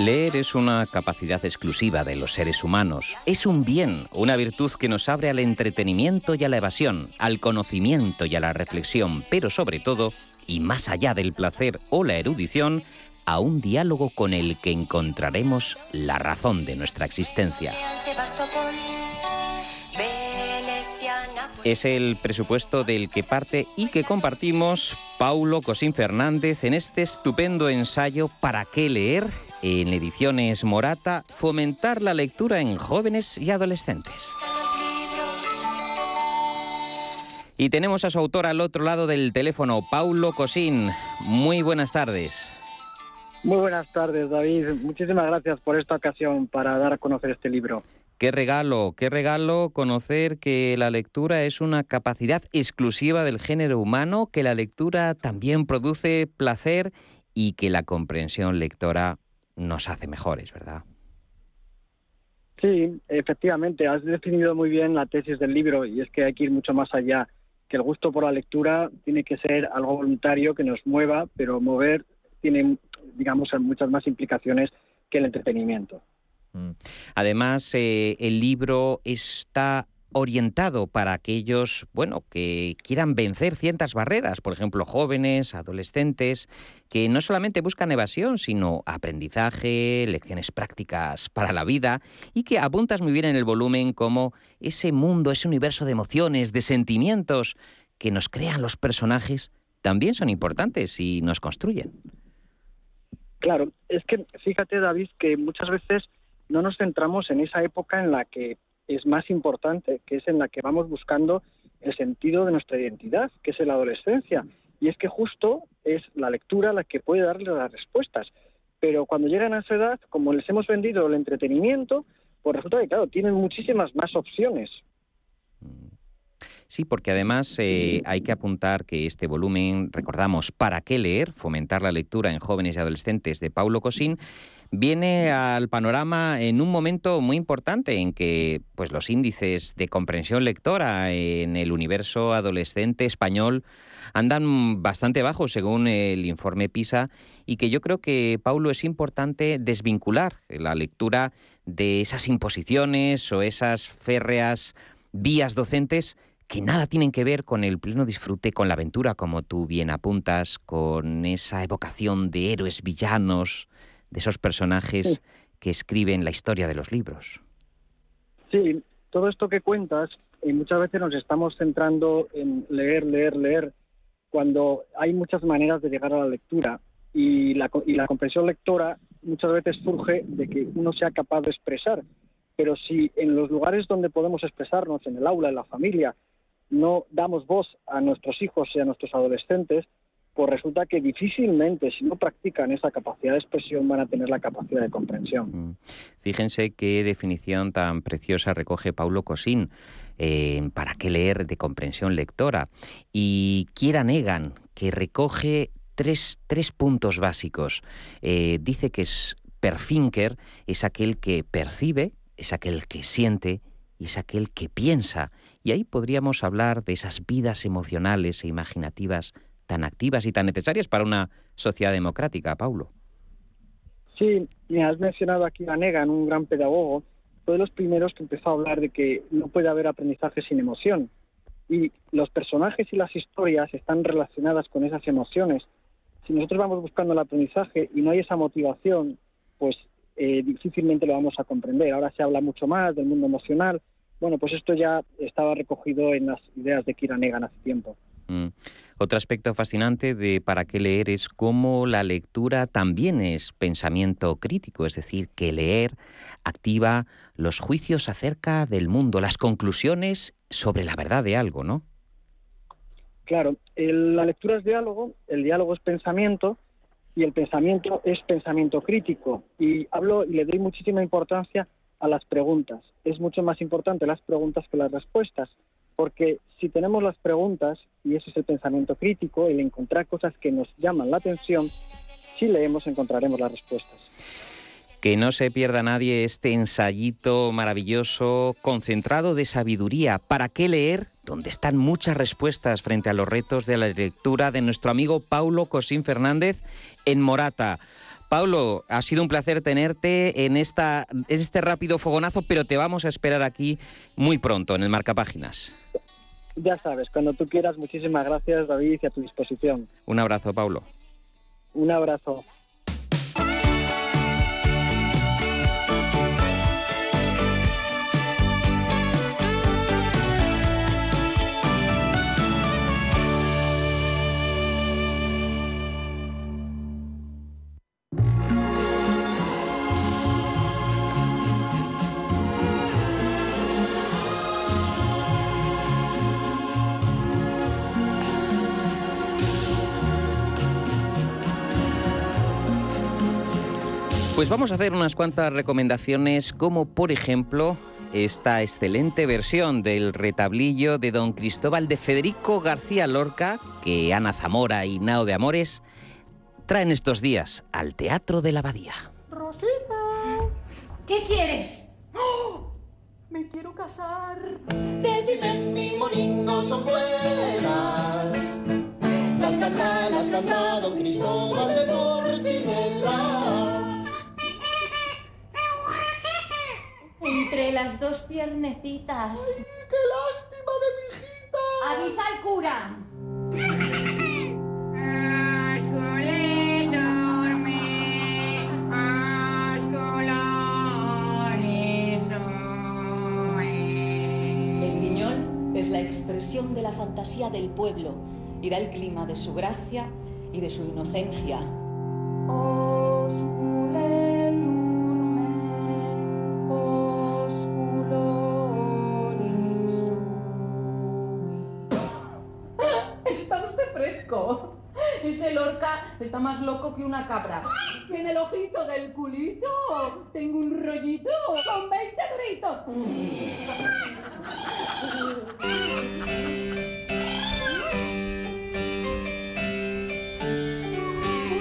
Leer es una capacidad exclusiva de los seres humanos. Es un bien, una virtud que nos abre al entretenimiento y a la evasión, al conocimiento y a la reflexión, pero sobre todo, y más allá del placer o la erudición, a un diálogo con el que encontraremos la razón de nuestra existencia. Es el presupuesto del que parte y que compartimos Paulo Cosín Fernández en este estupendo ensayo ¿Para qué leer? En ediciones Morata, fomentar la lectura en jóvenes y adolescentes. Y tenemos a su autor al otro lado del teléfono, Paulo Cosín. Muy buenas tardes. Muy buenas tardes, David. Muchísimas gracias por esta ocasión para dar a conocer este libro. Qué regalo, qué regalo conocer que la lectura es una capacidad exclusiva del género humano, que la lectura también produce placer y que la comprensión lectora nos hace mejores, ¿verdad? Sí, efectivamente, has definido muy bien la tesis del libro y es que hay que ir mucho más allá, que el gusto por la lectura tiene que ser algo voluntario que nos mueva, pero mover tiene, digamos, muchas más implicaciones que el entretenimiento. Mm. Además, eh, el libro está orientado para aquellos, bueno, que quieran vencer ciertas barreras, por ejemplo, jóvenes, adolescentes, que no solamente buscan evasión, sino aprendizaje, lecciones prácticas para la vida, y que apuntas muy bien en el volumen como ese mundo, ese universo de emociones, de sentimientos que nos crean los personajes, también son importantes y nos construyen. Claro, es que fíjate David que muchas veces no nos centramos en esa época en la que es más importante, que es en la que vamos buscando el sentido de nuestra identidad, que es la adolescencia. Y es que justo es la lectura la que puede darle las respuestas. Pero cuando llegan a esa edad, como les hemos vendido el entretenimiento, pues resulta que, claro, tienen muchísimas más opciones. Sí, porque además eh, hay que apuntar que este volumen, recordamos, ¿Para qué leer? Fomentar la lectura en jóvenes y adolescentes de Paulo Cosín, viene al panorama en un momento muy importante en que pues, los índices de comprensión lectora en el universo adolescente español andan bastante bajos según el informe PISA y que yo creo que, Paulo, es importante desvincular la lectura de esas imposiciones o esas férreas vías docentes que nada tienen que ver con el pleno disfrute, con la aventura, como tú bien apuntas, con esa evocación de héroes villanos, de esos personajes que escriben la historia de los libros. Sí, todo esto que cuentas, y muchas veces nos estamos centrando en leer, leer, leer, cuando hay muchas maneras de llegar a la lectura y la, y la comprensión lectora muchas veces surge de que uno sea capaz de expresar. Pero si en los lugares donde podemos expresarnos, en el aula, en la familia, no damos voz a nuestros hijos y a nuestros adolescentes, pues resulta que difícilmente, si no practican esa capacidad de expresión, van a tener la capacidad de comprensión. Mm. Fíjense qué definición tan preciosa recoge Paulo Cosín eh, para qué leer de comprensión lectora. Y Kiera Negan, que recoge tres, tres puntos básicos. Eh, dice que es perfinker es aquel que percibe, es aquel que siente y es aquel que piensa. Y ahí podríamos hablar de esas vidas emocionales e imaginativas tan activas y tan necesarias para una sociedad democrática, Paulo. Sí, me has mencionado aquí a Negan, un gran pedagogo, fue de los primeros que empezó a hablar de que no puede haber aprendizaje sin emoción. Y los personajes y las historias están relacionadas con esas emociones. Si nosotros vamos buscando el aprendizaje y no hay esa motivación, pues eh, difícilmente lo vamos a comprender. Ahora se habla mucho más del mundo emocional. Bueno, pues esto ya estaba recogido en las ideas de Kira Negan hace tiempo. Mm. Otro aspecto fascinante de para qué leer es cómo la lectura también es pensamiento crítico, es decir, que leer activa los juicios acerca del mundo, las conclusiones sobre la verdad de algo, ¿no? Claro, la lectura es diálogo, el diálogo es pensamiento y el pensamiento es pensamiento crítico. Y hablo y le doy muchísima importancia a las preguntas. Es mucho más importante las preguntas que las respuestas porque si tenemos las preguntas, y ese es el pensamiento crítico, el encontrar cosas que nos llaman la atención, si leemos encontraremos las respuestas. Que no se pierda nadie este ensayito maravilloso, concentrado de sabiduría. ¿Para qué leer? Donde están muchas respuestas frente a los retos de la lectura de nuestro amigo Paulo Cosín Fernández en Morata. Paulo, ha sido un placer tenerte en, esta, en este rápido fogonazo, pero te vamos a esperar aquí muy pronto en el Marcapáginas. Ya sabes, cuando tú quieras, muchísimas gracias David y a tu disposición. Un abrazo, Paulo. Un abrazo. Pues vamos a hacer unas cuantas recomendaciones, como por ejemplo esta excelente versión del retablillo de Don Cristóbal de Federico García Lorca, que Ana Zamora y Nao de Amores traen estos días al Teatro de la Abadía. Rosita, ¿qué quieres? ¡Oh! Me quiero casar. Decime, mi monino son buenas. Las canta, las canta Don Cristóbal de Porcinela. Entre las dos piernecitas. ¡Qué lástima de mi hijita! ¡Avisa al cura! El guiñol es la expresión de la fantasía del pueblo y da el clima de su gracia y de su inocencia. Está más loco que una cabra. ¡Ah! En el ojito del culito tengo un rollito con 20 gritos.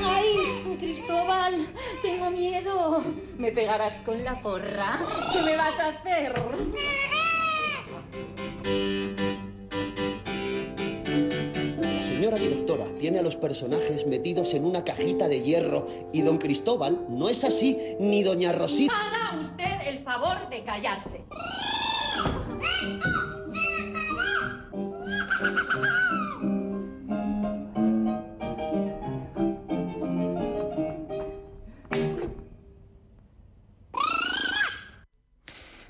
¡Ay, Cristóbal! Tengo miedo. ¿Me pegarás con la porra? ¿Qué me vas a hacer? Señora directora, tiene a los personajes metidos en una cajita de hierro y don Cristóbal no es así, ni doña Rosita. Haga usted el favor de callarse.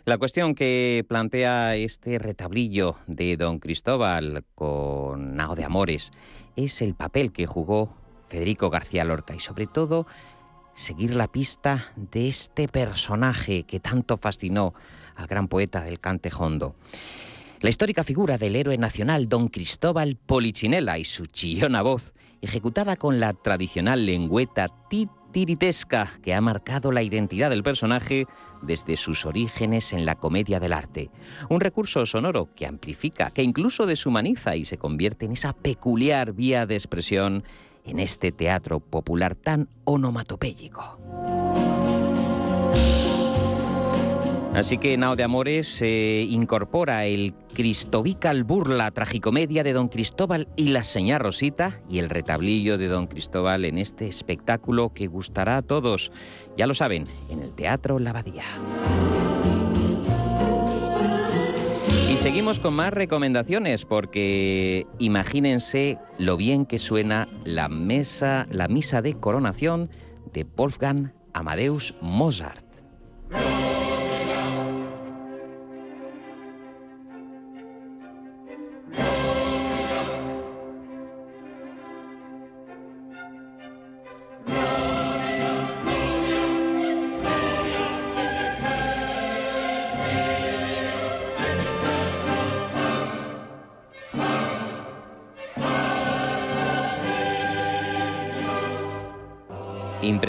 La cuestión que plantea este retablillo de don Cristóbal con Nao de Amores es el papel que jugó Federico García Lorca y sobre todo seguir la pista de este personaje que tanto fascinó al gran poeta del cante hondo. La histórica figura del héroe nacional don Cristóbal Polichinela y su chillona voz, ejecutada con la tradicional lengüeta titiritesca que ha marcado la identidad del personaje, desde sus orígenes en la comedia del arte. Un recurso sonoro que amplifica, que incluso deshumaniza y se convierte en esa peculiar vía de expresión en este teatro popular tan onomatopéyico. Así que Nao de Amores se incorpora el Cristovical Burla, tragicomedia de Don Cristóbal y la señora Rosita y el retablillo de Don Cristóbal en este espectáculo que gustará a todos, ya lo saben, en el Teatro Lavadía. Y seguimos con más recomendaciones porque imagínense lo bien que suena la mesa, la misa de coronación de Wolfgang Amadeus Mozart.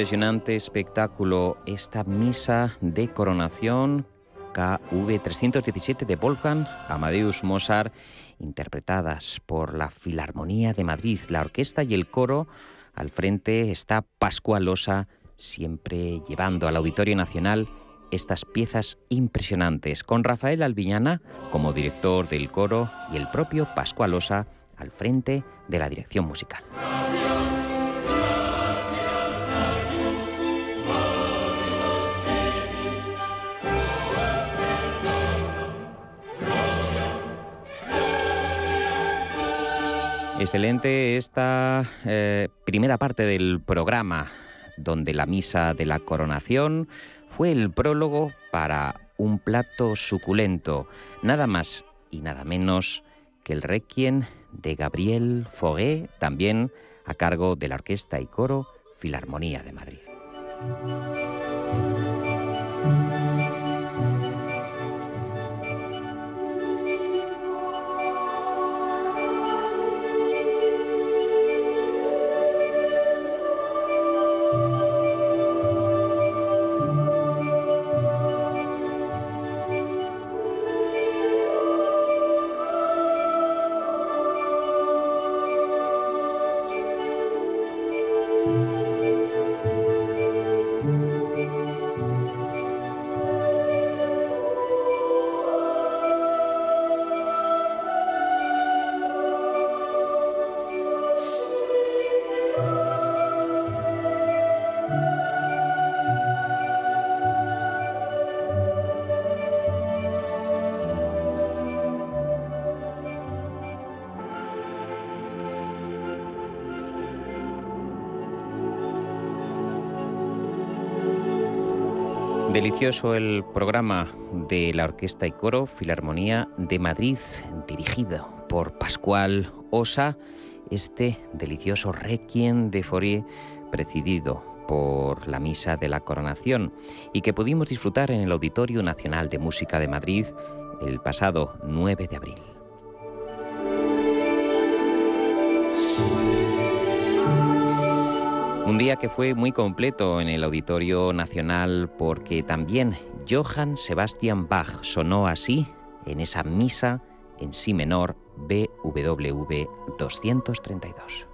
Impresionante espectáculo esta misa de coronación KV 317 de Volcan, Amadeus Mozart, interpretadas por la Filarmonía de Madrid, la orquesta y el coro. Al frente está Pascual Osa, siempre llevando al Auditorio Nacional estas piezas impresionantes, con Rafael Albiñana como director del coro y el propio Pascual Osa al frente de la dirección musical. Excelente esta eh, primera parte del programa, donde la misa de la coronación fue el prólogo para un plato suculento, nada más y nada menos que el requiem de Gabriel Foguet, también a cargo de la Orquesta y Coro Filarmonía de Madrid. El programa de la Orquesta y Coro Filarmonía de Madrid, dirigido por Pascual Osa, este delicioso requiem de Fourier, presidido por la Misa de la Coronación, y que pudimos disfrutar en el Auditorio Nacional de Música de Madrid el pasado 9 de abril. Día que fue muy completo en el Auditorio Nacional porque también Johann Sebastian Bach sonó así en esa misa en si menor BWV 232.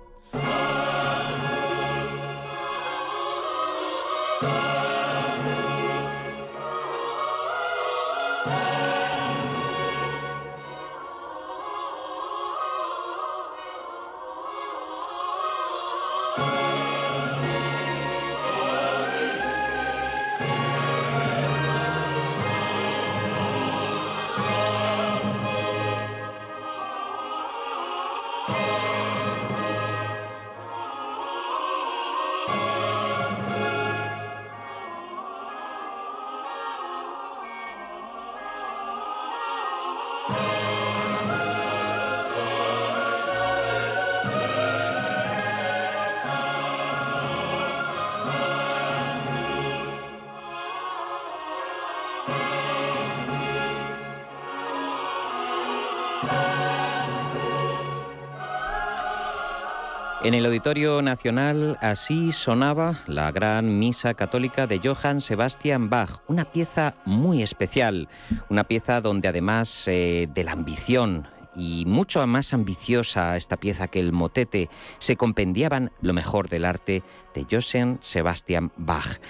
En el Auditorio Nacional así sonaba la gran misa católica de Johann Sebastian Bach, una pieza muy especial, una pieza donde además eh, de la ambición y mucho más ambiciosa esta pieza que el motete, se compendiaban lo mejor del arte de Johann Sebastian Bach.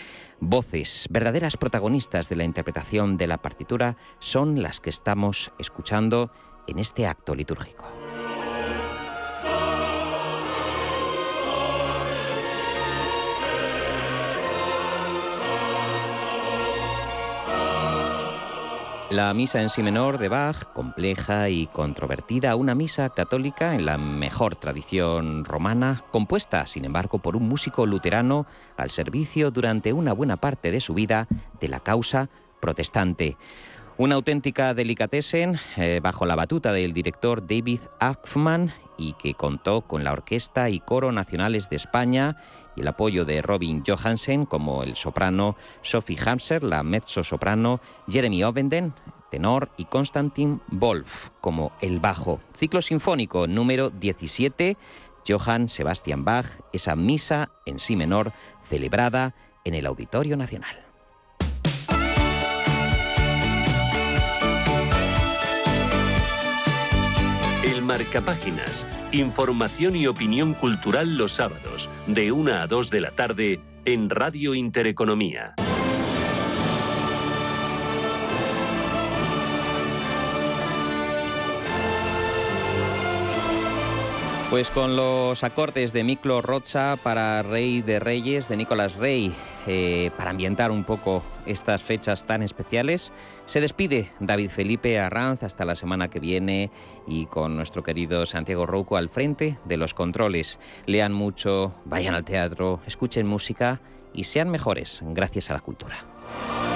Voces, verdaderas protagonistas de la interpretación de la partitura, son las que estamos escuchando en este acto litúrgico. La misa en sí menor de Bach, compleja y controvertida, una misa católica en la mejor tradición romana, compuesta, sin embargo, por un músico luterano al servicio durante una buena parte de su vida de la causa protestante. Una auténtica delicatessen eh, bajo la batuta del director David Ackman y que contó con la Orquesta y Coro Nacionales de España y el apoyo de Robin Johansen como el soprano, Sophie Hamser, la mezzo soprano, Jeremy Ovenden, tenor y Konstantin Wolf como el bajo. Ciclo sinfónico número 17, Johann Sebastian Bach, esa misa en sí menor celebrada en el Auditorio Nacional. Marcapáginas. Información y opinión cultural los sábados, de 1 a 2 de la tarde, en Radio Intereconomía. Pues con los acordes de Miklo Rocha para Rey de Reyes de Nicolás Rey, eh, para ambientar un poco estas fechas tan especiales, se despide David Felipe Arranz hasta la semana que viene y con nuestro querido Santiago Rouco al frente de los controles. Lean mucho, vayan al teatro, escuchen música y sean mejores gracias a la cultura.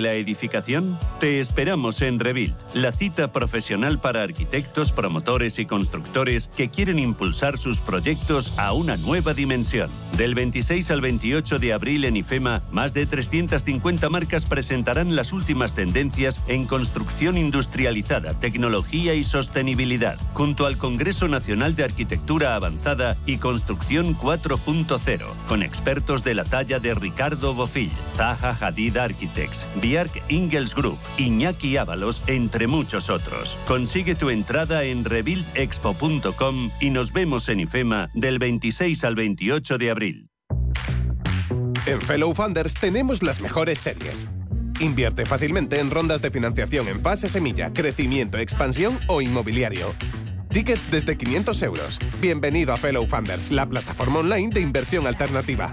la edificación? Te esperamos en Rebuild, la cita profesional para arquitectos, promotores y constructores que quieren impulsar sus proyectos a una nueva dimensión. Del 26 al 28 de abril en IFEMA, más de 350 marcas presentarán las últimas tendencias en construcción industrializada, tecnología y sostenibilidad, junto al Congreso Nacional de Arquitectura Avanzada y Construcción 4.0, con expertos de la talla de Ricardo Bofill, Zaha Hadid Architects, Biark Ingels Group, Iñaki Ábalos, entre muchos otros. Consigue tu entrada en rebuildexpo.com y nos vemos en IFEMA del 26 al 28 de abril. En Fellow Funders tenemos las mejores series. Invierte fácilmente en rondas de financiación en fase semilla, crecimiento, expansión o inmobiliario. Tickets desde 500 euros. Bienvenido a Fellow Funders, la plataforma online de inversión alternativa.